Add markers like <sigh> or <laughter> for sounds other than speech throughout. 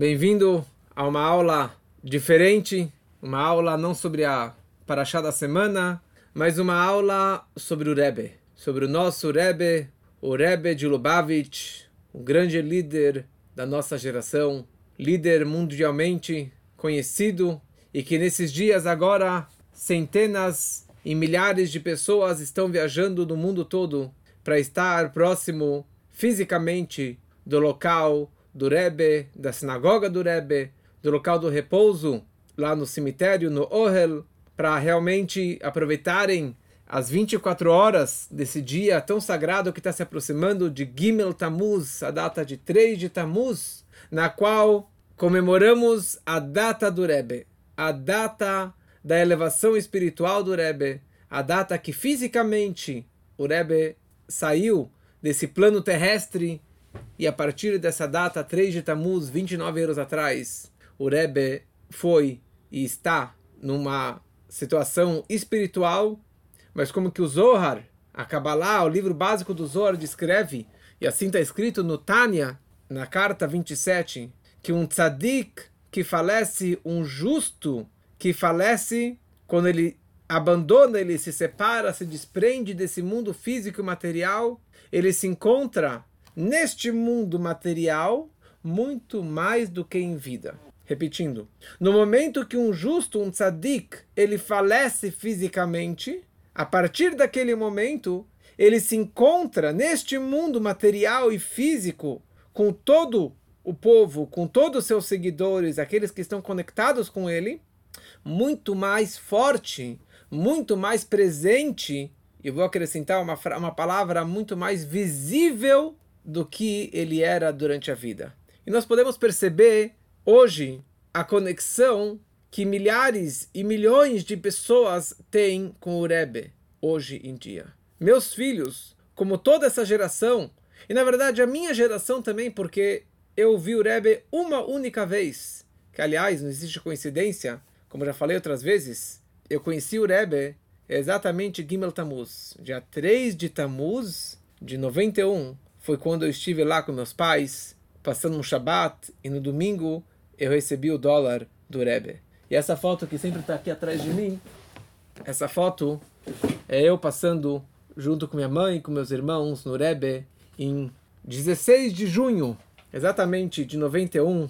Bem-vindo a uma aula diferente, uma aula não sobre a Parashá da semana, mas uma aula sobre o Rebbe, sobre o nosso Rebbe, o Rebbe de Lubavitch, um grande líder da nossa geração, líder mundialmente conhecido e que nesses dias agora centenas e milhares de pessoas estão viajando do mundo todo para estar próximo fisicamente do local do Rebbe, da sinagoga do Rebbe, do local do repouso, lá no cemitério, no Ohel, para realmente aproveitarem as 24 horas desse dia tão sagrado que está se aproximando de Gimel Tammuz, a data de 3 de Tammuz, na qual comemoramos a data do Rebbe, a data da elevação espiritual do Rebbe, a data que fisicamente o Rebbe saiu desse plano terrestre e a partir dessa data, 3 de Tammuz, 29 anos atrás, o Rebbe foi e está numa situação espiritual, mas como que o Zohar, a Kabbalah, o livro básico do Zohar, descreve, e assim está escrito no Tânia, na carta 27, que um tzadik que falece, um justo que falece, quando ele abandona, ele se separa, se desprende desse mundo físico e material, ele se encontra neste mundo material muito mais do que em vida. Repetindo, no momento que um justo, um tzadik, ele falece fisicamente, a partir daquele momento, ele se encontra neste mundo material e físico com todo o povo, com todos os seus seguidores, aqueles que estão conectados com ele, muito mais forte, muito mais presente, e vou acrescentar uma, uma palavra muito mais visível do que ele era durante a vida. E nós podemos perceber hoje a conexão que milhares e milhões de pessoas têm com o Rebbe hoje em dia. Meus filhos, como toda essa geração, e na verdade a minha geração também, porque eu vi o Rebbe uma única vez, que aliás não existe coincidência, como já falei outras vezes, eu conheci o Rebbe exatamente Gimel Tammuz, dia 3 de Tammuz de 91, foi quando eu estive lá com meus pais, passando um Shabat, e no domingo eu recebi o dólar do Rebbe. E essa foto que sempre está aqui atrás de mim, essa foto é eu passando junto com minha mãe e com meus irmãos no Rebbe em 16 de junho, exatamente de 91,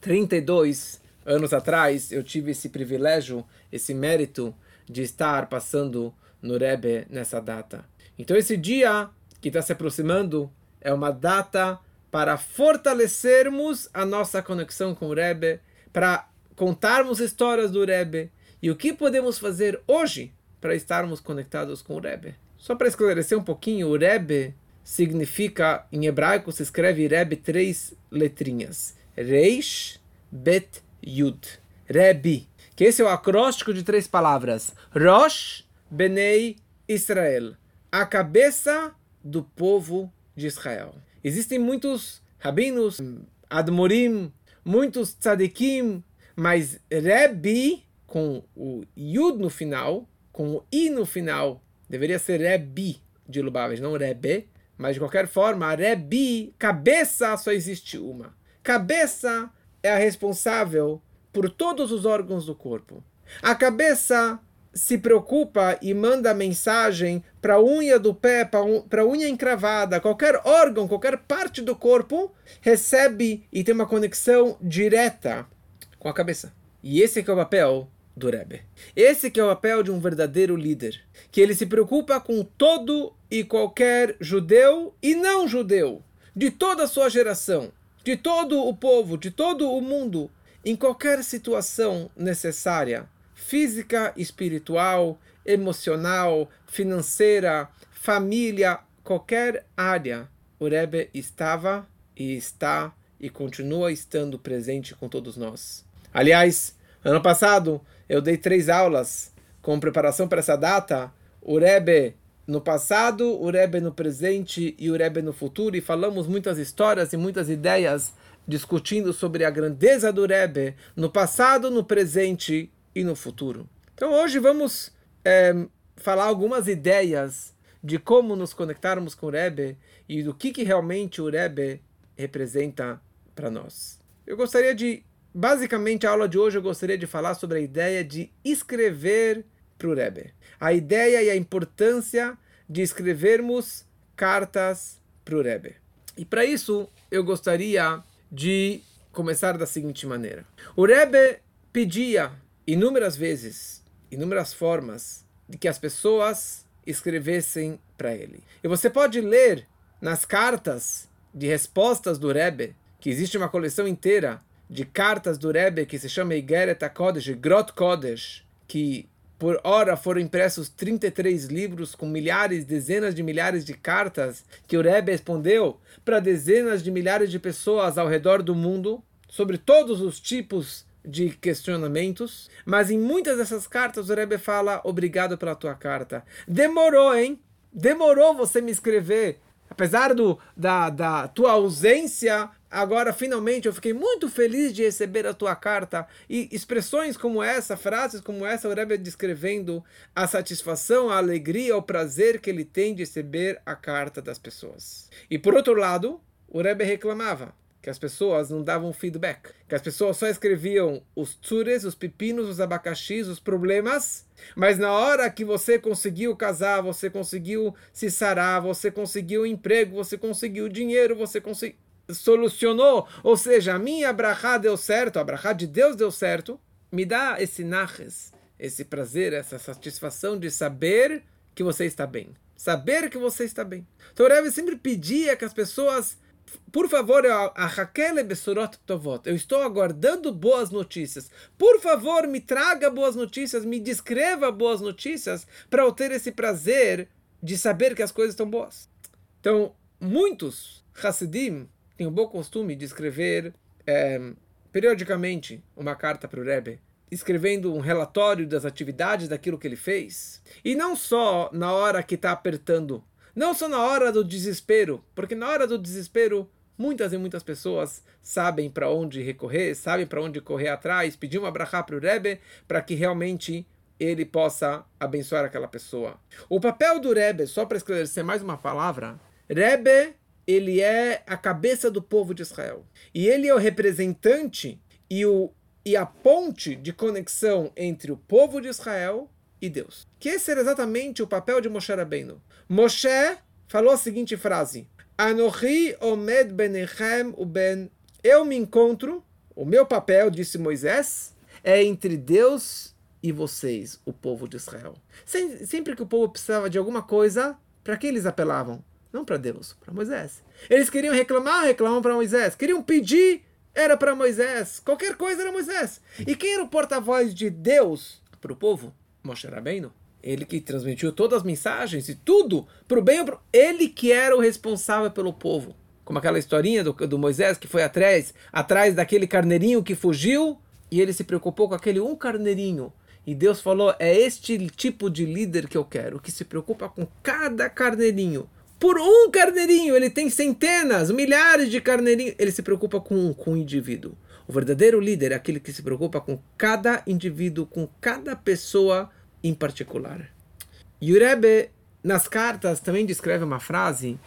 32 anos atrás, eu tive esse privilégio, esse mérito de estar passando no Rebbe nessa data. Então esse dia que está se aproximando é uma data para fortalecermos a nossa conexão com o Rebbe, para contarmos histórias do Rebbe e o que podemos fazer hoje para estarmos conectados com o Rebbe. Só para esclarecer um pouquinho, o Rebbe significa, em hebraico se escreve Rebbe três letrinhas. Reish, Bet, Yud. Rebbe, que esse é o acróstico de três palavras. Rosh, Benei, Israel. A cabeça do povo de Israel. Existem muitos rabinos, admorim, muitos tzadikim, mas Rebbe, com o Yud no final, com o I no final, deveria ser Rebbe de Lubavitch, não Rebbe, mas de qualquer forma, Rebbe, cabeça só existe uma. Cabeça é a responsável por todos os órgãos do corpo. A cabeça se preocupa e manda mensagem para a unha do pé, para a unha encravada, qualquer órgão, qualquer parte do corpo, recebe e tem uma conexão direta com a cabeça. E esse é o papel do Rebbe. Esse é o papel de um verdadeiro líder, que ele se preocupa com todo e qualquer judeu e não judeu, de toda a sua geração, de todo o povo, de todo o mundo, em qualquer situação necessária física, espiritual, emocional, financeira, família, qualquer área, o Rebbe estava e está e continua estando presente com todos nós. Aliás, ano passado eu dei três aulas com preparação para essa data. O Rebbe no passado, o Rebbe no presente e o Rebbe no futuro, e falamos muitas histórias e muitas ideias discutindo sobre a grandeza do Rebbe no passado, no presente e no futuro. Então hoje vamos é, falar algumas ideias de como nos conectarmos com o Rebbe e do que, que realmente o Rebbe representa para nós. eu gostaria de, basicamente, a aula de hoje eu gostaria de falar sobre a ideia de escrever para o Rebbe. A ideia e a importância de escrevermos cartas para o Rebbe. E para isso, eu gostaria de começar da seguinte maneira. O Rebbe pedia inúmeras vezes, inúmeras formas, de que as pessoas escrevessem para ele. E você pode ler nas cartas de respostas do Rebbe, que existe uma coleção inteira de cartas do Rebbe que se chama Igeret HaKodesh, Grot Kodesh, que por hora foram impressos 33 livros com milhares, dezenas de milhares de cartas que o Rebbe respondeu para dezenas de milhares de pessoas ao redor do mundo sobre todos os tipos de questionamentos, mas em muitas dessas cartas o Rebbe fala obrigado pela tua carta. Demorou, hein? Demorou você me escrever. Apesar do, da, da tua ausência, agora finalmente eu fiquei muito feliz de receber a tua carta. E expressões como essa, frases como essa, o Rebbe descrevendo a satisfação, a alegria, o prazer que ele tem de receber a carta das pessoas. E por outro lado, o Rebbe reclamava que as pessoas não davam feedback, que as pessoas só escreviam os tsures, os pepinos, os abacaxis, os problemas, mas na hora que você conseguiu casar, você conseguiu se sarar, você conseguiu emprego, você conseguiu dinheiro, você conseguiu solucionou, ou seja, a minha brachá deu certo, a brachá de Deus deu certo, me dá esse naches, esse prazer, essa satisfação de saber que você está bem. Saber que você está bem. Então Rebbe sempre pedia que as pessoas por favor, eu estou aguardando boas notícias. Por favor, me traga boas notícias, me descreva boas notícias para eu ter esse prazer de saber que as coisas estão boas. Então, muitos Hassidim têm o bom costume de escrever é, periodicamente uma carta para o Rebbe, escrevendo um relatório das atividades daquilo que ele fez. E não só na hora que está apertando não só na hora do desespero, porque na hora do desespero muitas e muitas pessoas sabem para onde recorrer, sabem para onde correr atrás, pedir uma brachá para o Rebbe para que realmente ele possa abençoar aquela pessoa. O papel do Rebbe, só para esclarecer mais uma palavra, Rebbe, ele é a cabeça do povo de Israel. E ele é o representante e, o, e a ponte de conexão entre o povo de Israel e Deus. Que esse era exatamente o papel de Moshe Rabbeinu. Moshe falou a seguinte frase: Anochi omed benechem ben. Eu me encontro, o meu papel, disse Moisés, é entre Deus e vocês, o povo de Israel. Sempre que o povo precisava de alguma coisa, para que eles apelavam? Não para Deus, para Moisés. Eles queriam reclamar, reclamam para Moisés. Queriam pedir, era para Moisés. Qualquer coisa era Moisés. E quem era o porta-voz de Deus para o povo? Moshe Rabbeinu. Ele que transmitiu todas as mensagens e tudo, para o bem pro... Ele que era o responsável pelo povo. Como aquela historinha do, do Moisés que foi atrás, atrás daquele carneirinho que fugiu e ele se preocupou com aquele um carneirinho. E Deus falou: é este tipo de líder que eu quero, que se preocupa com cada carneirinho. Por um carneirinho, ele tem centenas, milhares de carneirinhos. Ele se preocupa com, com um indivíduo. O verdadeiro líder é aquele que se preocupa com cada indivíduo, com cada pessoa em particular. E o Rebbe, nas cartas, também descreve uma frase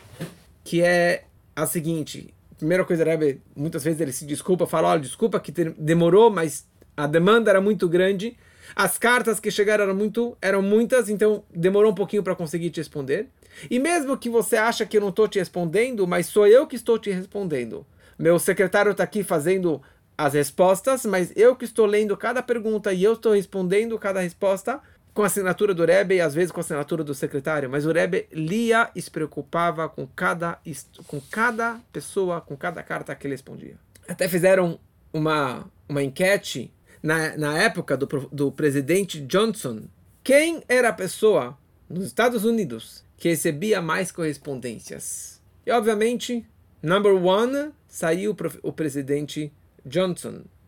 que é a seguinte. Primeira coisa, o Rebbe, muitas vezes ele se desculpa, fala, olha, desculpa que demorou, mas a demanda era muito grande. As cartas que chegaram eram, muito, eram muitas, então demorou um pouquinho para conseguir te responder. E mesmo que você acha que eu não estou te respondendo, mas sou eu que estou te respondendo. Meu secretário está aqui fazendo as respostas, mas eu que estou lendo cada pergunta e eu estou respondendo cada resposta com a assinatura do Rebbe e às vezes com a assinatura do secretário, mas o Rebbe lia e se preocupava com cada, com cada pessoa, com cada carta que ele respondia. Até fizeram uma, uma enquete na, na época do, do presidente Johnson. Quem era a pessoa nos Estados Unidos que recebia mais correspondências? E obviamente, number one, saiu o presidente Johnson.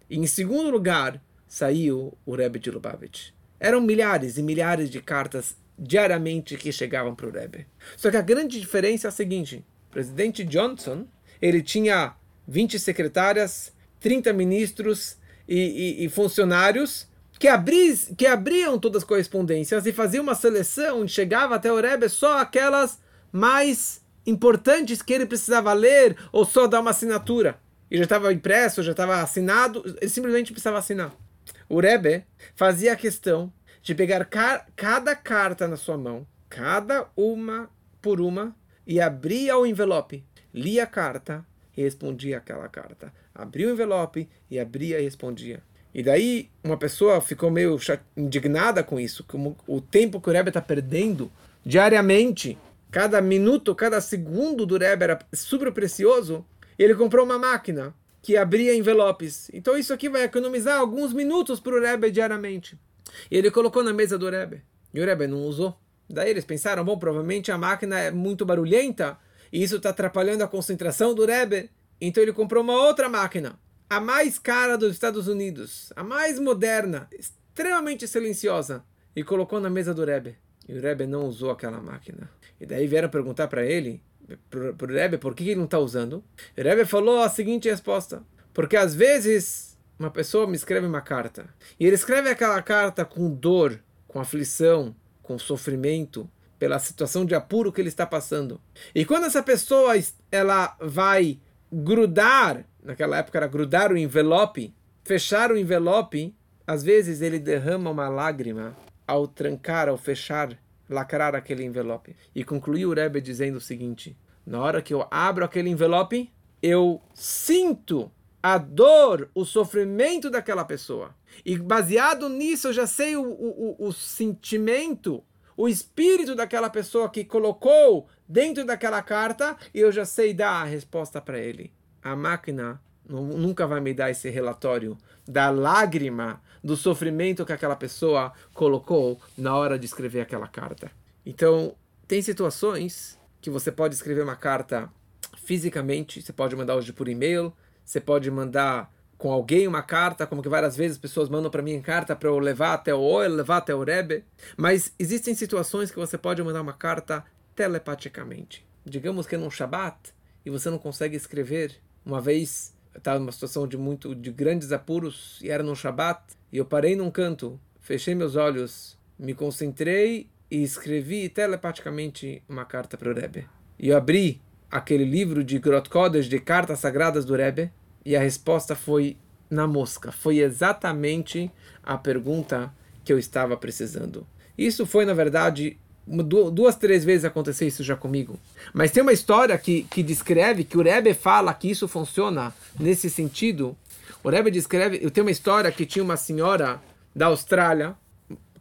E em segundo lugar, saiu o Rebbe de Lubavitch. Eram milhares e milhares de cartas diariamente que chegavam para o Rebbe. Só que a grande diferença é a seguinte: o presidente Johnson ele tinha 20 secretárias, 30 ministros e, e, e funcionários que, abri, que abriam todas as correspondências e faziam uma seleção e chegava até o Rebbe só aquelas mais importantes que ele precisava ler ou só dar uma assinatura. E já estava impresso, já estava assinado, ele simplesmente precisava assinar. O Rebbe fazia questão de pegar ca cada carta na sua mão, cada uma por uma, e abria o envelope, lia a carta e respondia aquela carta. Abria o envelope e abria e respondia. E daí uma pessoa ficou meio indignada com isso, como o tempo que o Rebbe está perdendo diariamente, cada minuto, cada segundo do Rebbe era super precioso, e ele comprou uma máquina que abria envelopes. Então isso aqui vai economizar alguns minutos para o Rebbe diariamente. E ele colocou na mesa do Rebbe. E o Rebbe não usou. Daí eles pensaram, bom, provavelmente a máquina é muito barulhenta e isso está atrapalhando a concentração do Rebbe. Então ele comprou uma outra máquina, a mais cara dos Estados Unidos, a mais moderna, extremamente silenciosa, e colocou na mesa do Rebbe. E o Rebbe não usou aquela máquina. E daí vieram perguntar para ele, para o Rebbe, por que ele não está usando. O Rebbe falou a seguinte resposta: porque às vezes uma pessoa me escreve uma carta e ele escreve aquela carta com dor, com aflição, com sofrimento pela situação de apuro que ele está passando. E quando essa pessoa ela vai grudar, naquela época era grudar o envelope, fechar o envelope, às vezes ele derrama uma lágrima ao trancar, ao fechar, lacrar aquele envelope. E concluiu o Rebbe dizendo o seguinte: na hora que eu abro aquele envelope, eu sinto a dor, o sofrimento daquela pessoa. E baseado nisso, eu já sei o, o, o sentimento, o espírito daquela pessoa que colocou dentro daquela carta e eu já sei dar a resposta para ele. A máquina nunca vai me dar esse relatório da lágrima, do sofrimento que aquela pessoa colocou na hora de escrever aquela carta. Então, tem situações que você pode escrever uma carta fisicamente, você pode mandar hoje por e-mail, você pode mandar com alguém uma carta, como que várias vezes pessoas mandam para mim carta para eu levar até o Oel, levar até o Rebbe. Mas existem situações que você pode mandar uma carta telepaticamente. Digamos que é num Shabat e você não consegue escrever. Uma vez estava numa situação de muito de grandes apuros e era num Shabat e eu parei num canto, fechei meus olhos, me concentrei e escrevi telepaticamente uma carta para o Rebbe. E eu abri aquele livro de Grot Kodesh, de cartas sagradas do Rebbe, e a resposta foi na mosca. Foi exatamente a pergunta que eu estava precisando. Isso foi, na verdade, duas, três vezes aconteceu isso já comigo. Mas tem uma história que, que descreve, que o Rebbe fala que isso funciona nesse sentido. O Rebbe descreve, eu tenho uma história que tinha uma senhora da Austrália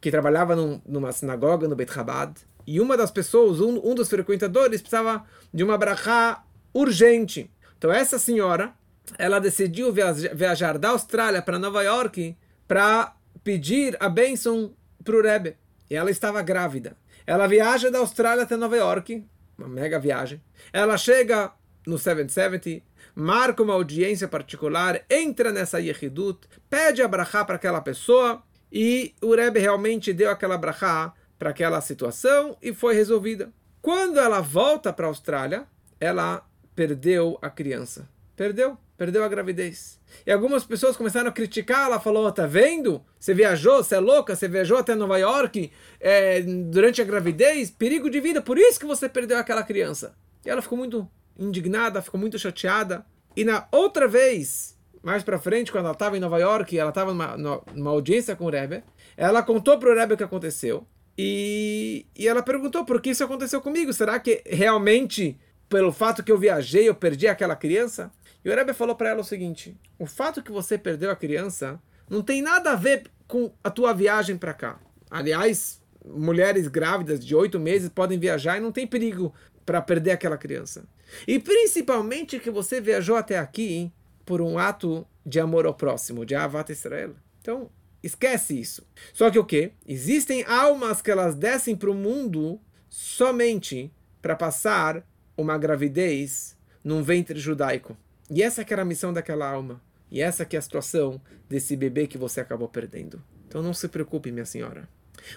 que trabalhava num, numa sinagoga no Beit Chabad, e uma das pessoas, um, um dos frequentadores, precisava de uma brachá urgente. Então essa senhora, ela decidiu viajar da Austrália para Nova York para pedir a bênção para o Rebbe. E ela estava grávida. Ela viaja da Austrália até Nova York, uma mega viagem. Ela chega no 770, marca uma audiência particular, entra nessa Yehidut, pede a para aquela pessoa e o Rebbe realmente deu aquela brachá para aquela situação e foi resolvida. Quando ela volta para a Austrália, ela perdeu a criança. Perdeu, perdeu a gravidez. E algumas pessoas começaram a criticar. Ela falou: tá vendo? Você viajou, você é louca, você viajou até Nova York é, durante a gravidez, perigo de vida, por isso que você perdeu aquela criança. E ela ficou muito indignada, ficou muito chateada. E na outra vez, mais para frente, quando ela estava em Nova York, ela estava numa, numa, audiência com o Rebbe, ela contou para o Rebbe o que aconteceu. E, e ela perguntou por que isso aconteceu comigo. Será que realmente, pelo fato que eu viajei, eu perdi aquela criança? E o Rebbe falou para ela o seguinte: o fato que você perdeu a criança não tem nada a ver com a tua viagem para cá. Aliás, mulheres grávidas de oito meses podem viajar e não tem perigo para perder aquela criança. E principalmente que você viajou até aqui por um ato de amor ao próximo, de Avat Israel. Então, esquece isso. Só que o que? Existem almas que elas descem para o mundo somente para passar uma gravidez num ventre judaico. E essa que era a missão daquela alma. E essa que é a situação desse bebê que você acabou perdendo. Então não se preocupe, minha senhora.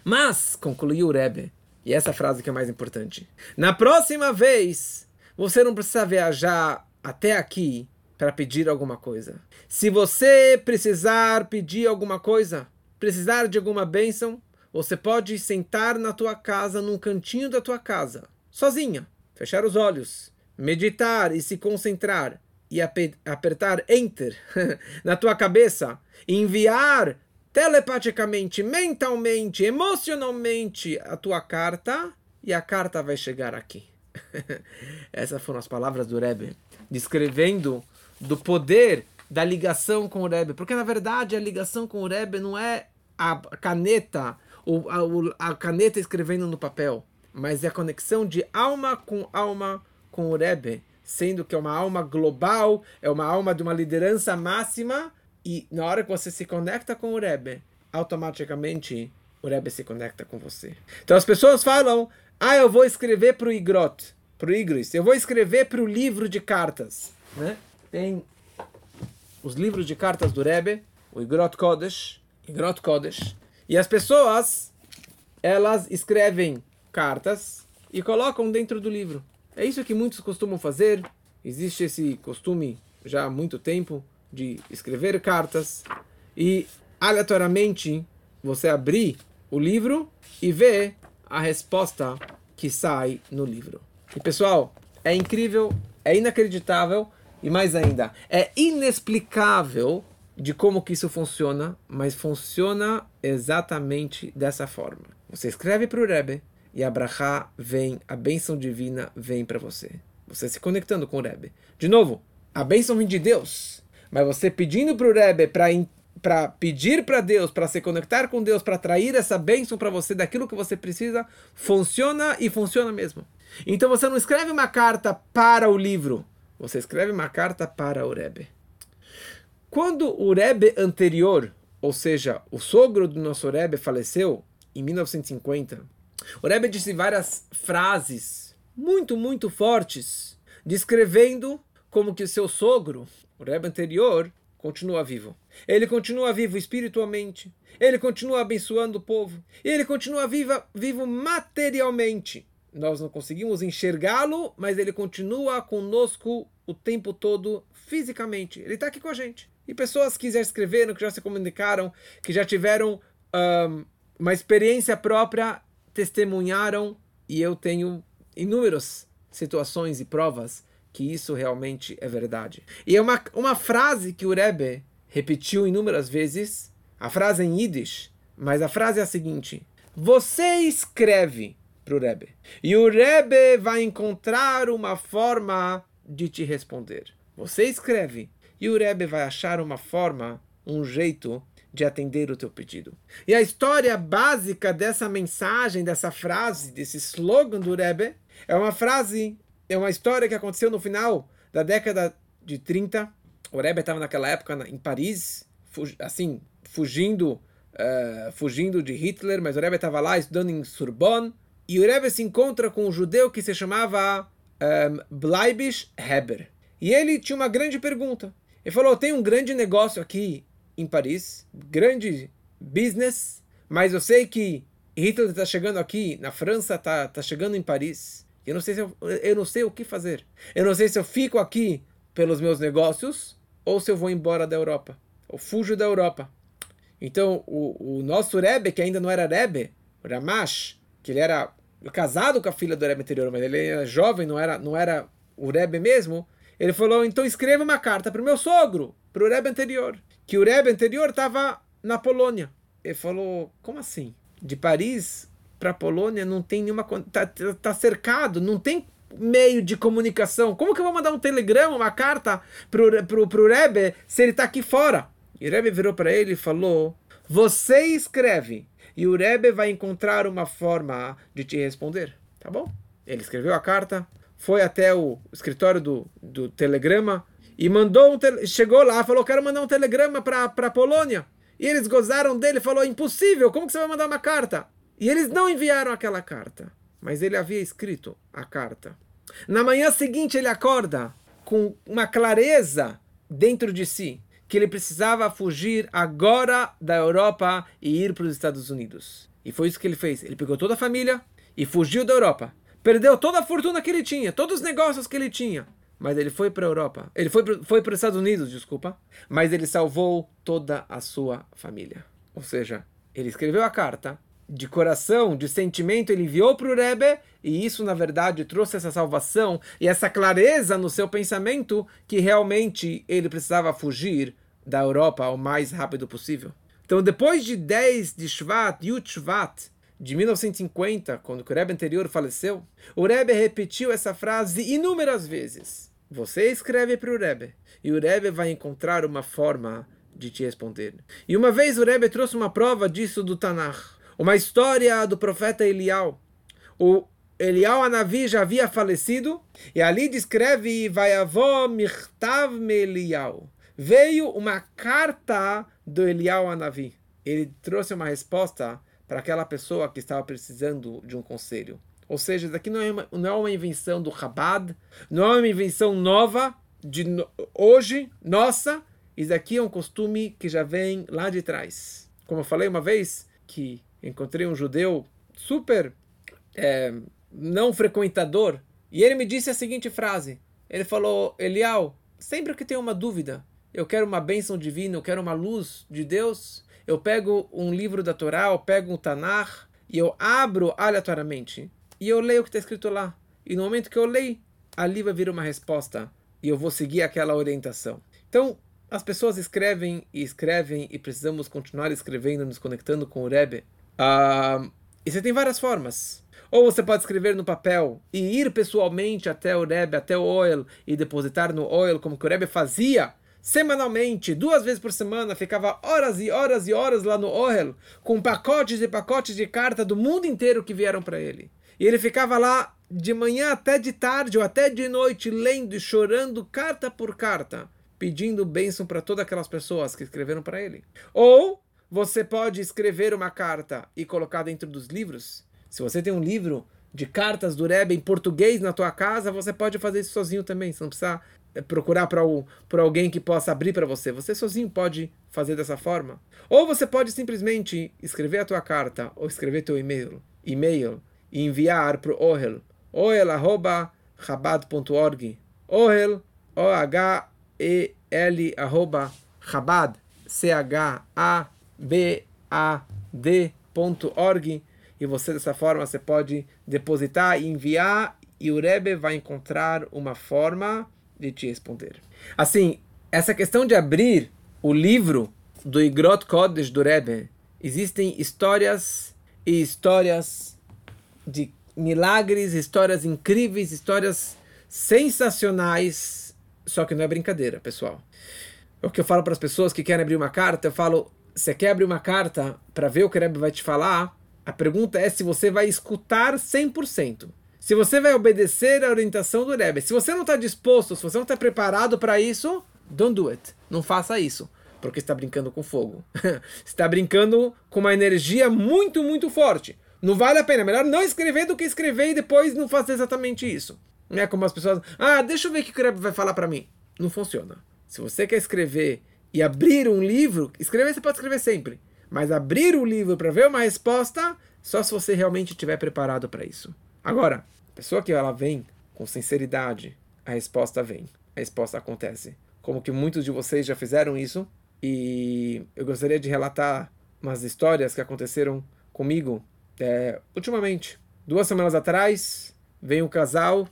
Mas, concluiu o Rebbe, e essa frase que é mais importante. Na próxima vez, você não precisa viajar até aqui para pedir alguma coisa. Se você precisar pedir alguma coisa, precisar de alguma bênção, você pode sentar na tua casa, num cantinho da tua casa, sozinha, fechar os olhos, meditar e se concentrar e apertar Enter <laughs> na tua cabeça, enviar telepaticamente, mentalmente, emocionalmente a tua carta e a carta vai chegar aqui. <laughs> Essas foram as palavras do Rebbe, descrevendo do poder da ligação com o Rebbe. Porque, na verdade, a ligação com o Rebbe não é a caneta, ou a, a caneta escrevendo no papel, mas é a conexão de alma com alma com o Rebbe, sendo que é uma alma global, é uma alma de uma liderança máxima, e na hora que você se conecta com o Rebbe, automaticamente o Rebbe se conecta com você. Então as pessoas falam, ah, eu vou escrever para o Igrot, para o Igris. Eu vou escrever para o livro de cartas. Né? Tem os livros de cartas do Rebbe, o Igrot Kodesh, Igrot Kodesh. E as pessoas, elas escrevem cartas e colocam dentro do livro. É isso que muitos costumam fazer. Existe esse costume já há muito tempo de escrever cartas e aleatoriamente você abrir o livro e ver a resposta que sai no livro. E pessoal, é incrível, é inacreditável e mais ainda, é inexplicável de como que isso funciona, mas funciona exatamente dessa forma. Você escreve para o Rebbe e a Brachá vem, a bênção divina vem para você. Você se conectando com o Rebbe. De novo, a bênção vem de Deus, mas você pedindo para o Rebbe para para pedir para Deus, para se conectar com Deus, para atrair essa bênção para você daquilo que você precisa, funciona e funciona mesmo. Então você não escreve uma carta para o livro, você escreve uma carta para o Rebbe. Quando o Rebbe anterior, ou seja, o sogro do nosso Rebbe faleceu em 1950, o Rebbe disse várias frases muito, muito fortes, descrevendo como que o seu sogro, o Rebbe anterior, continua vivo. Ele continua vivo espiritualmente. Ele continua abençoando o povo. Ele continua viva, vivo materialmente. Nós não conseguimos enxergá-lo, mas ele continua conosco o tempo todo fisicamente. Ele está aqui com a gente. E pessoas que já escreveram, que já se comunicaram, que já tiveram um, uma experiência própria, testemunharam. E eu tenho inúmeras situações e provas que isso realmente é verdade. E é uma, uma frase que o Rebbe repetiu inúmeras vezes, a frase em Yiddish, mas a frase é a seguinte: Você escreve para o Rebbe, e o Rebbe vai encontrar uma forma de te responder. Você escreve, e o Rebbe vai achar uma forma, um jeito de atender o teu pedido. E a história básica dessa mensagem, dessa frase, desse slogan do Rebbe, é uma frase é uma história que aconteceu no final da década de 30. O Rebbe estava naquela época em Paris, assim, fugindo, uh, fugindo de Hitler, mas o Rebbe estava lá estudando em Sorbonne. E o Rebbe se encontra com um judeu que se chamava um, ehm, Bleibisch Heber. E ele tinha uma grande pergunta. Ele falou: tem um grande negócio aqui em Paris, grande business, mas eu sei que Hitler está chegando aqui na França, está tá chegando em Paris. Eu não sei se eu, eu não sei o que fazer. Eu não sei se eu fico aqui pelos meus negócios ou se eu vou embora da Europa. Ou fujo da Europa. Então, o, o nosso Rebbe, que ainda não era Rebbe, Ramash, que ele era casado com a filha do Rebbe anterior, mas ele era jovem, não era, não era o Rebbe mesmo, ele falou, então escreva uma carta para o meu sogro, para o Rebbe anterior. Que o Rebbe anterior estava na Polônia. Ele falou, como assim? De Paris para a Polônia não tem nenhuma. Tá, tá cercado, não tem meio de comunicação. Como que eu vou mandar um telegrama, uma carta pro, pro, pro Rebbe se ele está aqui fora? E o Rebbe virou para ele e falou: Você escreve e o Rebbe vai encontrar uma forma de te responder. Tá bom? Ele escreveu a carta, foi até o escritório do, do telegrama e mandou um. Te... Chegou lá, falou: Quero mandar um telegrama para a Polônia. E eles gozaram dele, falou: Impossível, como que você vai mandar uma carta? E eles não enviaram aquela carta, mas ele havia escrito a carta. Na manhã seguinte, ele acorda com uma clareza dentro de si que ele precisava fugir agora da Europa e ir para os Estados Unidos. E foi isso que ele fez. Ele pegou toda a família e fugiu da Europa. Perdeu toda a fortuna que ele tinha, todos os negócios que ele tinha. Mas ele foi para a Europa. Ele foi, foi para os Estados Unidos, desculpa. Mas ele salvou toda a sua família. Ou seja, ele escreveu a carta de coração, de sentimento, ele enviou para o Rebbe, e isso, na verdade, trouxe essa salvação e essa clareza no seu pensamento que realmente ele precisava fugir da Europa o mais rápido possível. Então, depois de 10 de Shvat, Yud Shvat, de 1950, quando o Rebbe anterior faleceu, o Rebbe repetiu essa frase inúmeras vezes. Você escreve para o Rebbe, e o Rebbe vai encontrar uma forma de te responder. E uma vez o Rebbe trouxe uma prova disso do Tanakh uma história do profeta Elial. O Elial Anavi já havia falecido e ali descreve vai avó mirtav Elial. Veio uma carta do Elial Anavi. Ele trouxe uma resposta para aquela pessoa que estava precisando de um conselho. Ou seja, isso aqui não é uma, não é uma invenção do Chabad, não é uma invenção nova de hoje, nossa. Isso aqui é um costume que já vem lá de trás. Como eu falei uma vez, que encontrei um judeu super é, não frequentador, e ele me disse a seguinte frase. Ele falou, Elial, sempre que tenho uma dúvida, eu quero uma bênção divina, eu quero uma luz de Deus, eu pego um livro da Torá, eu pego um Tanar, e eu abro aleatoriamente, e eu leio o que está escrito lá. E no momento que eu leio, ali vai vir uma resposta, e eu vou seguir aquela orientação. Então, as pessoas escrevem e escrevem, e precisamos continuar escrevendo, nos conectando com o Rebbe, Uh, e você tem várias formas. Ou você pode escrever no papel e ir pessoalmente até o Rebbe, até o Oil, e depositar no Oil, como que o Rebbe fazia semanalmente, duas vezes por semana, ficava horas e horas e horas lá no Oil, com pacotes e pacotes de carta do mundo inteiro que vieram para ele. E ele ficava lá de manhã até de tarde ou até de noite, lendo e chorando carta por carta, pedindo bênção para todas aquelas pessoas que escreveram para ele. Ou você pode escrever uma carta e colocar dentro dos livros. Se você tem um livro de cartas do Rebbe em português na tua casa, você pode fazer isso sozinho também. Você não precisa procurar para alguém que possa abrir para você. Você sozinho pode fazer dessa forma. Ou você pode simplesmente escrever a tua carta ou escrever teu e-mail, e-mail e enviar para o Ohel. Ohel@chabad.org. Ohel O H E L arroba Chabad C H A bad.org e você dessa forma você pode depositar e enviar e o Rebbe vai encontrar uma forma de te responder. Assim, essa questão de abrir o livro do Igrot Kodesh do Rebbe, existem histórias e histórias de milagres, histórias incríveis, histórias sensacionais, só que não é brincadeira, pessoal. O que eu falo para as pessoas que querem abrir uma carta, eu falo, você quer abrir uma carta para ver o que o Rebbe vai te falar, a pergunta é se você vai escutar 100%. Se você vai obedecer a orientação do Rebbe. Se você não está disposto, se você não está preparado para isso, don't do it. Não faça isso. Porque está brincando com fogo. <laughs> está brincando com uma energia muito, muito forte. Não vale a pena. Melhor não escrever do que escrever e depois não fazer exatamente isso. Não é como as pessoas. Ah, deixa eu ver o que o Rebbe vai falar para mim. Não funciona. Se você quer escrever e abrir um livro, escrever você pode escrever sempre, mas abrir o livro para ver uma resposta, só se você realmente estiver preparado para isso. Agora, pessoa que ela vem com sinceridade, a resposta vem, a resposta acontece. Como que muitos de vocês já fizeram isso, e eu gostaria de relatar umas histórias que aconteceram comigo é, ultimamente. Duas semanas atrás, veio um casal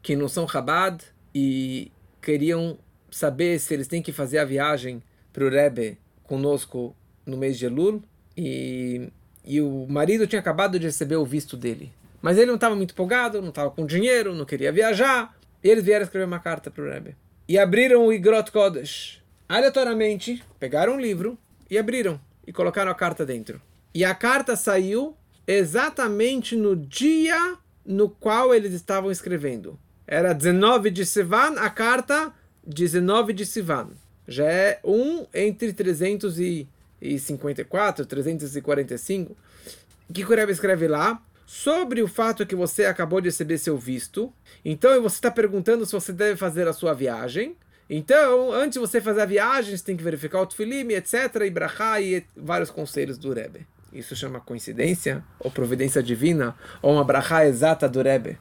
que não são Chabad e queriam saber se eles têm que fazer a viagem para o Rebbe conosco no mês de Elul. E, e o marido tinha acabado de receber o visto dele. Mas ele não estava muito empolgado, não estava com dinheiro, não queria viajar. E eles vieram escrever uma carta para o Rebbe. E abriram o Igrot Kodesh. Aleatoriamente, pegaram um livro e abriram. E colocaram a carta dentro. E a carta saiu exatamente no dia no qual eles estavam escrevendo. Era 19 de Sivan, a carta 19 de Sivan. Já é um entre 354 e 345. O que o Rebbe escreve lá? Sobre o fato que você acabou de receber seu visto. Então você está perguntando se você deve fazer a sua viagem. Então, antes de você fazer a viagem, você tem que verificar o Tfilim, etc. E brachá e vários conselhos do Rebbe. Isso chama coincidência? Ou providência divina? Ou uma brachá exata do Rebbe?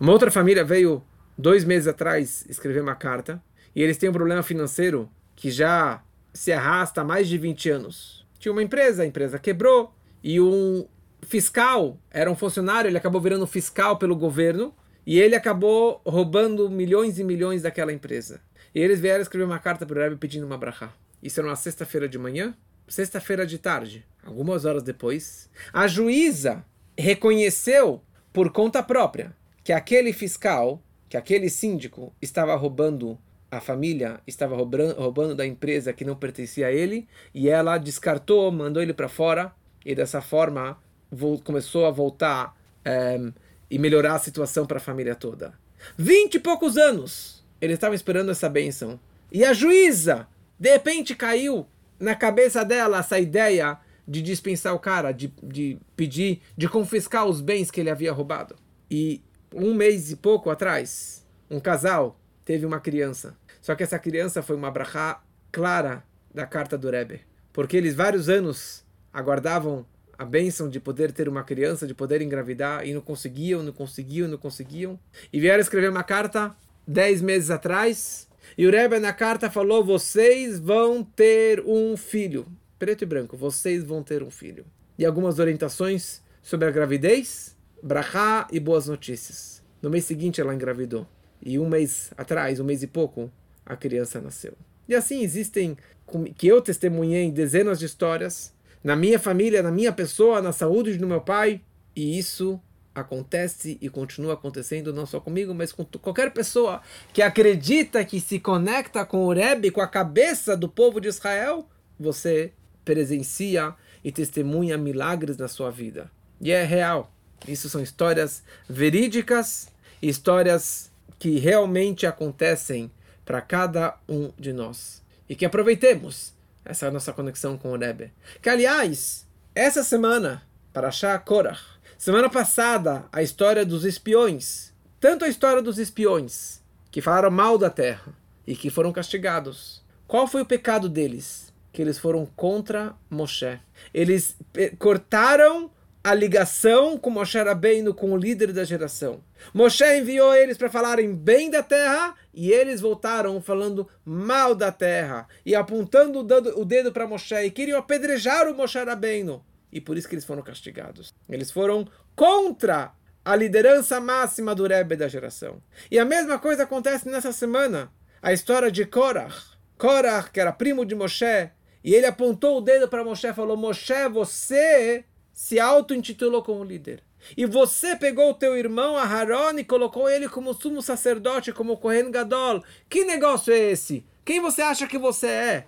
Uma outra família veio dois meses atrás, escrever uma carta e eles têm um problema financeiro que já se arrasta há mais de 20 anos. Tinha uma empresa, a empresa quebrou e um fiscal, era um funcionário, ele acabou virando fiscal pelo governo, e ele acabou roubando milhões e milhões daquela empresa. E eles vieram escrever uma carta para o Rebbe pedindo uma brachá. Isso era uma sexta-feira de manhã, sexta-feira de tarde, algumas horas depois. A juíza reconheceu por conta própria que aquele fiscal, que aquele síndico estava roubando a família, estava roubando, roubando da empresa que não pertencia a ele, e ela descartou, mandou ele para fora, e dessa forma começou a voltar é, e melhorar a situação para a família toda. Vinte e poucos anos ele estava esperando essa bênção. E a juíza, de repente, caiu na cabeça dela essa ideia de dispensar o cara, de, de pedir, de confiscar os bens que ele havia roubado. E um mês e pouco atrás, um casal teve uma criança. Só que essa criança foi uma brachá clara da carta do Rebbe. Porque eles vários anos aguardavam a bênção de poder ter uma criança, de poder engravidar, e não conseguiam, não conseguiam, não conseguiam. E vieram escrever uma carta dez meses atrás, e o Rebbe na carta falou: vocês vão ter um filho. Preto e branco, vocês vão ter um filho. E algumas orientações sobre a gravidez, brachá e boas notícias. No mês seguinte ela engravidou. E um mês atrás, um mês e pouco, a criança nasceu. E assim existem, que eu testemunhei dezenas de histórias na minha família, na minha pessoa, na saúde do meu pai. E isso acontece e continua acontecendo não só comigo, mas com qualquer pessoa que acredita que se conecta com o Rebbe, com a cabeça do povo de Israel, você presencia e testemunha milagres na sua vida. E é real. Isso são histórias verídicas, histórias que realmente acontecem para cada um de nós. E que aproveitemos essa nossa conexão com o Rebbe. Que, aliás, essa semana, para Shah Korach, semana passada, a história dos espiões, tanto a história dos espiões, que falaram mal da terra e que foram castigados. Qual foi o pecado deles? Que eles foram contra Moshe. Eles cortaram a ligação com Moshe Rabbeinu, com o líder da geração. Moshe enviou eles para falarem bem da terra e eles voltaram falando mal da terra e apontando o dedo para Moshe e queriam apedrejar o Moshe Rabbeinu. E por isso que eles foram castigados. Eles foram contra a liderança máxima do Rebbe da geração. E a mesma coisa acontece nessa semana. A história de Korach. Korach, que era primo de Moshe, e ele apontou o dedo para Moshe e falou: Moshe, você se auto-intitulou como líder. E você pegou o teu irmão Aharon e colocou ele como sumo sacerdote, como Kohen Gadol. Que negócio é esse? Quem você acha que você é?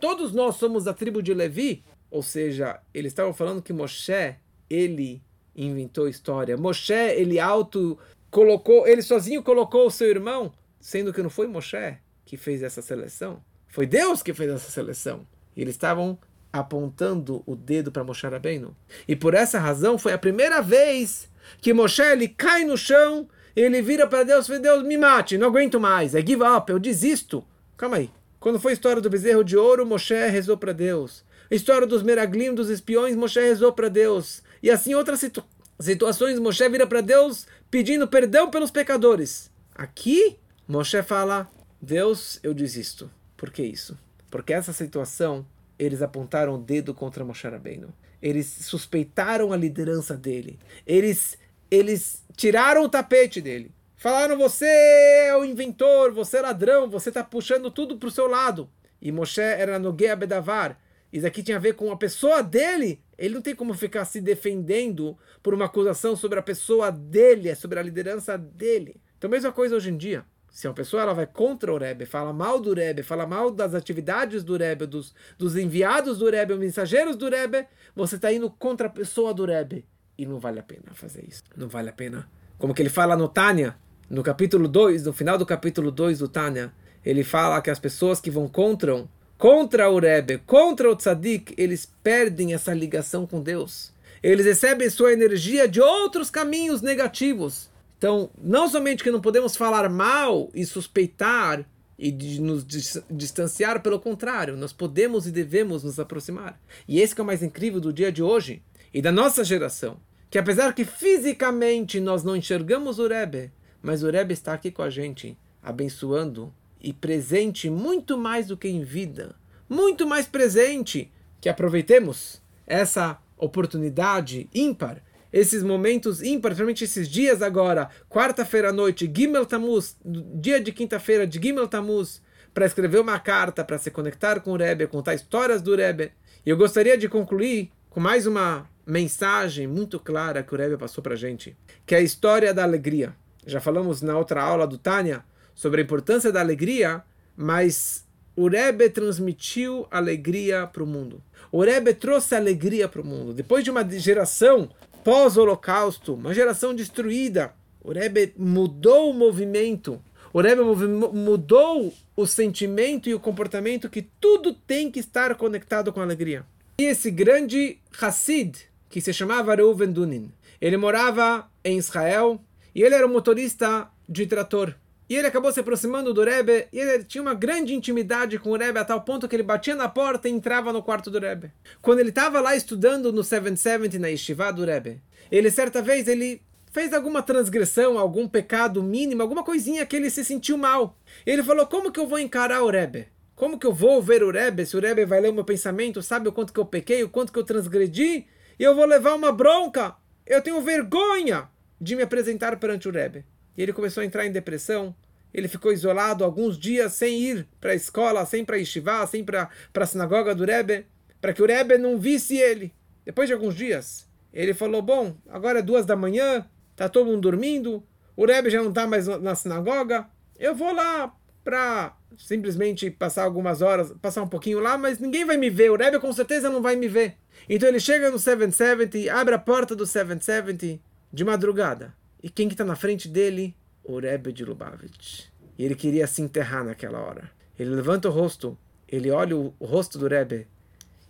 Todos nós somos da tribo de Levi? Ou seja, eles estavam falando que Moshe, ele inventou história. Moshe, ele auto colocou, ele sozinho colocou o seu irmão, sendo que não foi Moshe que fez essa seleção. Foi Deus que fez essa seleção. E eles estavam apontando o dedo para Moshe Rabbeinu. E por essa razão foi a primeira vez que Moshe ele cai no chão, ele vira para Deus e Deus me mate, não aguento mais, é give up, eu desisto. Calma aí. Quando foi a história do bezerro de ouro, Moshe rezou para Deus. A história dos meraglim, dos espiões, Moshe rezou para Deus. E assim outras situ situações, Moshe vira para Deus pedindo perdão pelos pecadores. Aqui, Moshe fala, Deus, eu desisto. Por que isso? Porque essa situação eles apontaram o dedo contra Moshe Rabbeinu. Eles suspeitaram a liderança dele. Eles, eles tiraram o tapete dele. Falaram, você é o inventor, você é ladrão, você está puxando tudo para o seu lado. E Moshe era Nogueia Bedavar. Isso aqui tinha a ver com a pessoa dele. Ele não tem como ficar se defendendo por uma acusação sobre a pessoa dele, é sobre a liderança dele. Então, mesma coisa hoje em dia. Se uma pessoa ela vai contra o Rebbe, fala mal do Rebbe, fala mal das atividades do Rebbe, dos, dos enviados do Rebbe, mensageiros do Rebbe, você está indo contra a pessoa do Rebbe. E não vale a pena fazer isso. Não vale a pena. Como que ele fala no Tânia, no capítulo 2, no final do capítulo 2 do Tânia, ele fala que as pessoas que vão contra, contra o Rebbe, contra o Tzadik, eles perdem essa ligação com Deus. Eles recebem sua energia de outros caminhos negativos. Então, não somente que não podemos falar mal e suspeitar e nos distanciar, pelo contrário, nós podemos e devemos nos aproximar. E esse que é o mais incrível do dia de hoje e da nossa geração, que apesar que fisicamente nós não enxergamos o Rebbe, mas o Rebbe está aqui com a gente, abençoando e presente muito mais do que em vida, muito mais presente, que aproveitemos essa oportunidade ímpar, esses momentos ímpares, principalmente esses dias agora, quarta-feira à noite, Gimel Tamuz, dia de quinta-feira de Gimel Tamuz, para escrever uma carta, para se conectar com o Rebbe, contar histórias do Rebbe. E eu gostaria de concluir com mais uma mensagem muito clara que o Rebbe passou para a gente, que é a história da alegria. Já falamos na outra aula do Tânia sobre a importância da alegria, mas o Rebbe transmitiu alegria para o mundo. O Rebbe trouxe alegria para o mundo. Depois de uma geração pós-holocausto, uma geração destruída, o Rebbe mudou o movimento. O Rebbe mudou o sentimento e o comportamento que tudo tem que estar conectado com alegria. E esse grande Hassid, que se chamava Reuven Dunin, ele morava em Israel e ele era um motorista de trator. E ele acabou se aproximando do Rebbe e ele tinha uma grande intimidade com o Rebbe a tal ponto que ele batia na porta e entrava no quarto do Rebbe. Quando ele estava lá estudando no 770 na Yeshiva do Rebbe, ele certa vez ele fez alguma transgressão, algum pecado mínimo, alguma coisinha que ele se sentiu mal. Ele falou: "Como que eu vou encarar o Rebbe? Como que eu vou ver o Rebbe? Se o Rebbe vai ler o meu pensamento, sabe o quanto que eu pequei, o quanto que eu transgredi, e eu vou levar uma bronca. Eu tenho vergonha de me apresentar perante o Rebbe." E ele começou a entrar em depressão. Ele ficou isolado alguns dias sem ir para a escola, sem para yeshiva, sem para a sinagoga do Rebbe, para que o Rebbe não visse ele. Depois de alguns dias, ele falou: Bom, agora é duas da manhã, está todo mundo dormindo, o Rebbe já não está mais na sinagoga, eu vou lá para simplesmente passar algumas horas, passar um pouquinho lá, mas ninguém vai me ver, o Rebbe com certeza não vai me ver. Então ele chega no 770, abre a porta do 770 de madrugada. E quem que está na frente dele? o Rebbe de Lubavitch. E ele queria se enterrar naquela hora. Ele levanta o rosto, ele olha o, rosto do Rebbe,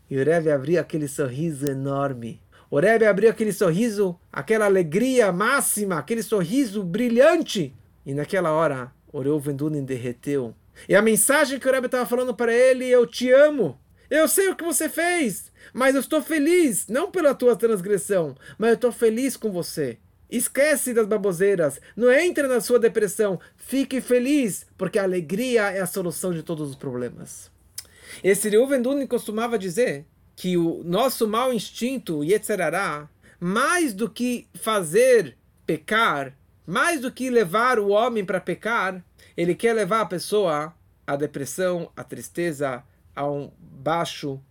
e o Rebbe abriu aquele sorriso enorme. O Rebbe abriu aquele sorriso, aquela alegria máxima, aquele sorriso brilhante. E naquela hora, o Reuven Dunin derreteu. E a mensagem que o Rebbe estava falando para ele, eu te amo. Eu sei o que você fez, mas eu estou feliz, não pela tua transgressão, mas eu estou feliz com você. Esquece das baboseiras, não entre na sua depressão, fique feliz, porque a alegria é a solução de todos os problemas. Esse Reuven costumava dizer que o nosso mau instinto, Yetzerará, mais do que fazer pecar, mais do que levar o homem para pecar, ele quer levar a pessoa à depressão, à tristeza, a um baixo uh,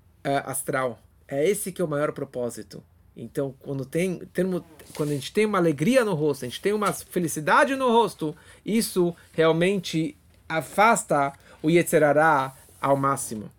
astral. É esse que é o maior propósito. Então, quando, tem, termo, quando a gente tem uma alegria no rosto, a gente tem uma felicidade no rosto, isso realmente afasta o Yetzerará ao máximo.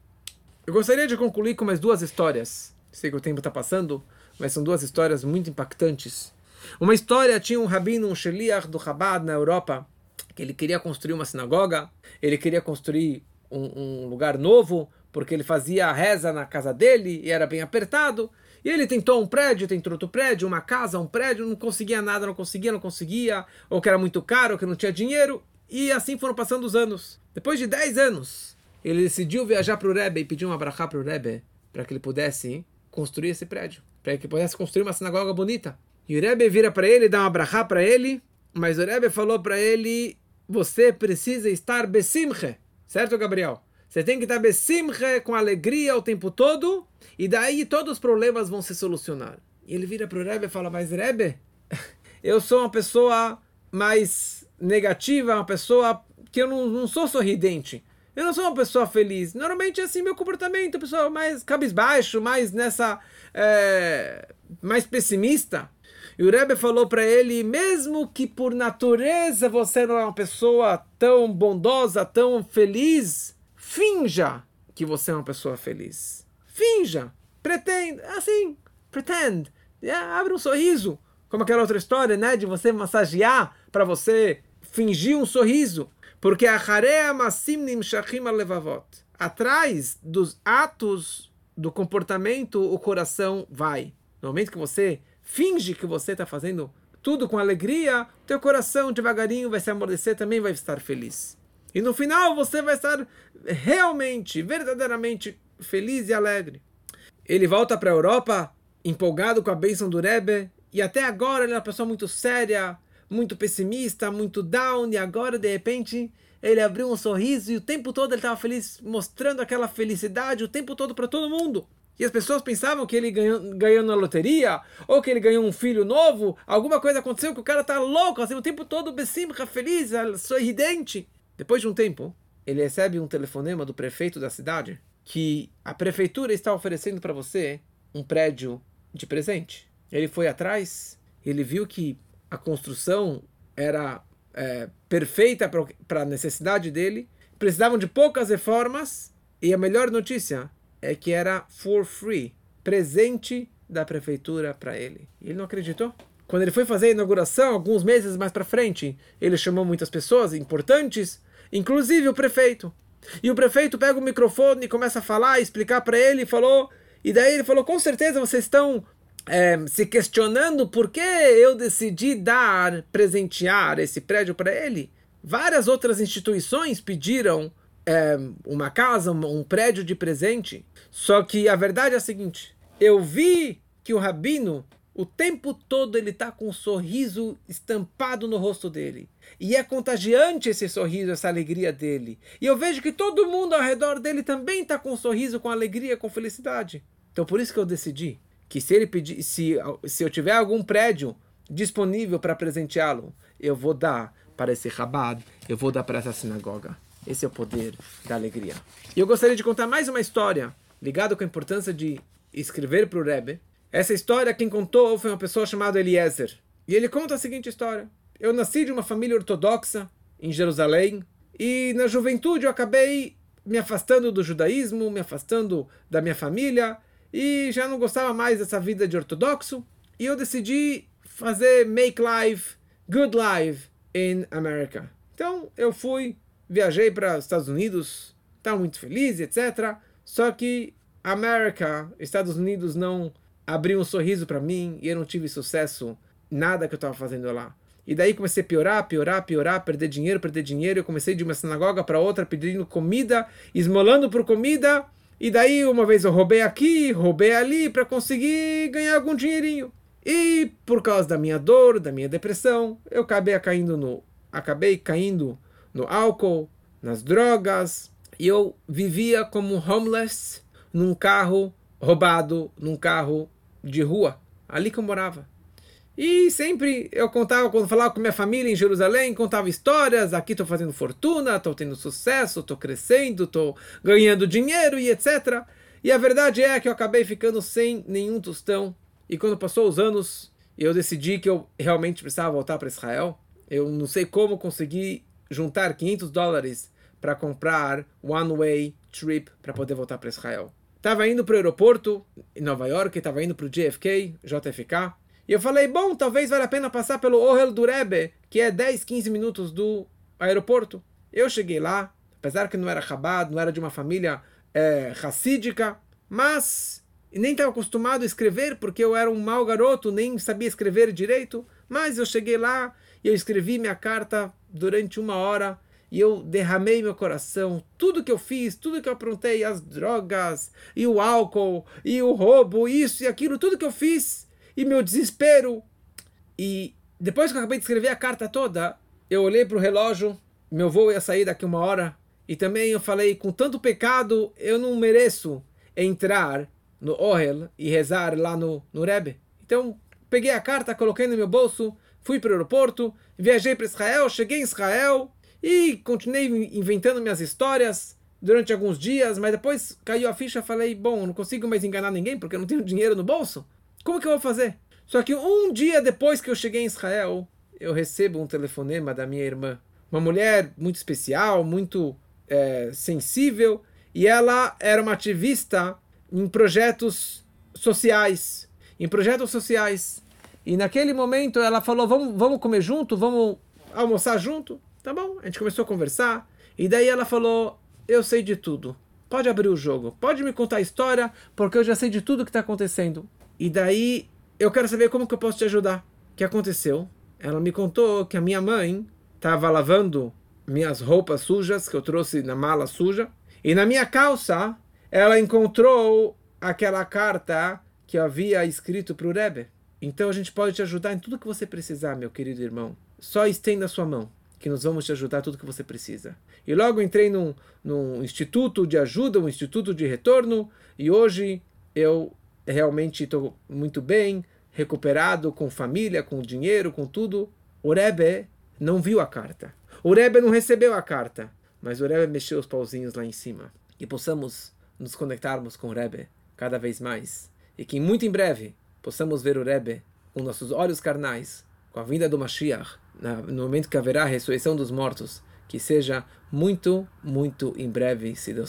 Eu gostaria de concluir com mais duas histórias. Sei que o tempo está passando, mas são duas histórias muito impactantes. Uma história tinha um rabino, um sheliach do Chabad na Europa, que ele queria construir uma sinagoga, ele queria construir um, um lugar novo, porque ele fazia a reza na casa dele e era bem apertado. E ele tentou um prédio, tentou outro prédio, uma casa, um prédio, não conseguia nada, não conseguia, não conseguia, ou que era muito caro, ou que não tinha dinheiro. E assim foram passando os anos. Depois de 10 anos, ele decidiu viajar para o Rebbe e pedir um abrahá para o Rebbe, para que ele pudesse construir esse prédio, para que pudesse construir uma sinagoga bonita. E o Rebbe vira para ele, dá um abrahá para ele, mas o Rebbe falou para ele: você precisa estar besimche, certo, Gabriel? Você tem que estar besimche, com alegria o tempo todo, e daí todos os problemas vão se solucionar. E ele vira para o Rebbe e fala, mas Rebbe, eu sou uma pessoa mais negativa, uma pessoa que eu não, não sou sorridente. Eu não sou uma pessoa feliz. Normalmente é assim meu comportamento, pessoa mais cabisbaixo, mais nessa... É, mais pessimista. E o Rebbe falou para ele, mesmo que por natureza você não é uma pessoa tão bondosa, tão feliz, Finja que você é uma pessoa feliz. Finja. Pretenda. Assim. Pretend. Yeah, abre um sorriso. Como aquela outra história, né? De você massagear para você fingir um sorriso. Porque a Masim Levavot. Atrás dos atos do comportamento, o coração vai. No momento que você finge que você está fazendo tudo com alegria, teu coração devagarinho vai se amolecer, também vai estar feliz. E no final você vai estar realmente, verdadeiramente feliz e alegre. Ele volta para a Europa empolgado com a bênção do Rebbe e até agora ele é uma pessoa muito séria, muito pessimista, muito down e agora de repente ele abriu um sorriso e o tempo todo ele estava feliz, mostrando aquela felicidade o tempo todo para todo mundo. E as pessoas pensavam que ele ganhou, ganhou na loteria, ou que ele ganhou um filho novo, alguma coisa aconteceu que o cara tá louco, assim, o tempo todo besimcha, feliz, sorridente. Depois de um tempo, ele recebe um telefonema do prefeito da cidade que a prefeitura está oferecendo para você um prédio de presente. Ele foi atrás, ele viu que a construção era é, perfeita para a necessidade dele, precisavam de poucas reformas, e a melhor notícia é que era for free, presente da prefeitura para ele. Ele não acreditou. Quando ele foi fazer a inauguração, alguns meses mais para frente, ele chamou muitas pessoas importantes, inclusive o prefeito. E o prefeito pega o microfone e começa a falar, explicar para ele, falou, e daí ele falou: com certeza vocês estão é, se questionando por que eu decidi dar, presentear esse prédio para ele. Várias outras instituições pediram é, uma casa, um, um prédio de presente. Só que a verdade é a seguinte: eu vi que o rabino o tempo todo ele está com um sorriso estampado no rosto dele. E é contagiante esse sorriso, essa alegria dele. E eu vejo que todo mundo ao redor dele também está com um sorriso, com alegria, com felicidade. Então por isso que eu decidi que se ele pedir, se, se eu tiver algum prédio disponível para presenteá-lo, eu vou dar para esse rabad, eu vou dar para essa sinagoga. Esse é o poder da alegria. E eu gostaria de contar mais uma história ligada com a importância de escrever para o Rebbe, essa história quem contou foi uma pessoa chamada Eliezer. E ele conta a seguinte história: Eu nasci de uma família ortodoxa em Jerusalém e na juventude eu acabei me afastando do judaísmo, me afastando da minha família e já não gostava mais dessa vida de ortodoxo e eu decidi fazer make life, good life in America. Então eu fui, viajei para os Estados Unidos, estava muito feliz, etc. Só que América, Estados Unidos não abriu um sorriso para mim e eu não tive sucesso nada que eu estava fazendo lá. E daí comecei a piorar, piorar, piorar, perder dinheiro, perder dinheiro. Eu comecei de uma sinagoga para outra pedindo comida, esmolando por comida. E daí uma vez eu roubei aqui, roubei ali para conseguir ganhar algum dinheirinho. E por causa da minha dor, da minha depressão, eu acabei caindo no, acabei caindo no álcool, nas drogas. E eu vivia como homeless num carro roubado, num carro de rua, ali que eu morava. E sempre eu contava, quando falava com minha família em Jerusalém, contava histórias, aqui estou fazendo fortuna, estou tendo sucesso, estou crescendo, estou ganhando dinheiro e etc. E a verdade é que eu acabei ficando sem nenhum tostão. E quando passou os anos, eu decidi que eu realmente precisava voltar para Israel. Eu não sei como consegui juntar 500 dólares para comprar one-way trip para poder voltar para Israel. Estava indo para o aeroporto em Nova York, estava indo para o JFK, JFK. E eu falei, bom, talvez valha a pena passar pelo Ohel do Rebbe, que é 10, 15 minutos do aeroporto. Eu cheguei lá, apesar que não era Chabad, não era de uma família é, racídica, mas nem estava acostumado a escrever, porque eu era um mau garoto, nem sabia escrever direito. Mas eu cheguei lá e eu escrevi minha carta durante uma hora e eu derramei meu coração, tudo que eu fiz, tudo que eu aprontei, as drogas, e o álcool, e o roubo, isso e aquilo, tudo que eu fiz, e meu desespero. E depois que eu acabei de escrever a carta toda, eu olhei para o relógio, meu voo ia sair daqui uma hora, e também eu falei, com tanto pecado, eu não mereço entrar no Ohel e rezar lá no, no Rebbe. Então, peguei a carta, coloquei no meu bolso, fui para o aeroporto, viajei para Israel, cheguei em Israel, e continuei inventando minhas histórias durante alguns dias, mas depois caiu a ficha falei, bom, não consigo mais enganar ninguém porque eu não tenho <laughs> dinheiro no bolso. Como que eu vou fazer? Só que um dia depois que eu cheguei em Israel, eu recebo um telefonema da minha irmã. Uma mulher muito especial, muito é, sensível, e ela era uma ativista em projetos sociais. Em projetos sociais. E naquele momento ela falou: vamos, vamos comer junto, vamos almoçar junto. Tá bom, a gente começou a conversar. E daí ela falou: Eu sei de tudo. Pode abrir o jogo. Pode me contar a história, porque eu já sei de tudo que está acontecendo. E daí eu quero saber como que eu posso te ajudar. O que aconteceu? Ela me contou que a minha mãe estava lavando minhas roupas sujas que eu trouxe na mala suja. E na minha calça ela encontrou aquela carta que havia escrito para o Rebbe. Então a gente pode te ajudar em tudo que você precisar, meu querido irmão. Só estenda a sua mão que nós vamos te ajudar tudo que você precisa. E logo entrei num, num instituto de ajuda, um instituto de retorno, e hoje eu realmente estou muito bem, recuperado, com família, com dinheiro, com tudo. O Rebbe não viu a carta. O Rebbe não recebeu a carta, mas o Rebbe mexeu os pauzinhos lá em cima. E possamos nos conectarmos com o Rebbe cada vez mais. E que muito em breve possamos ver o Rebbe com nossos olhos carnais, com a vinda do Mashiach, no momento que haverá a ressurreição dos mortos, que seja muito, muito em breve, se Deus quiser.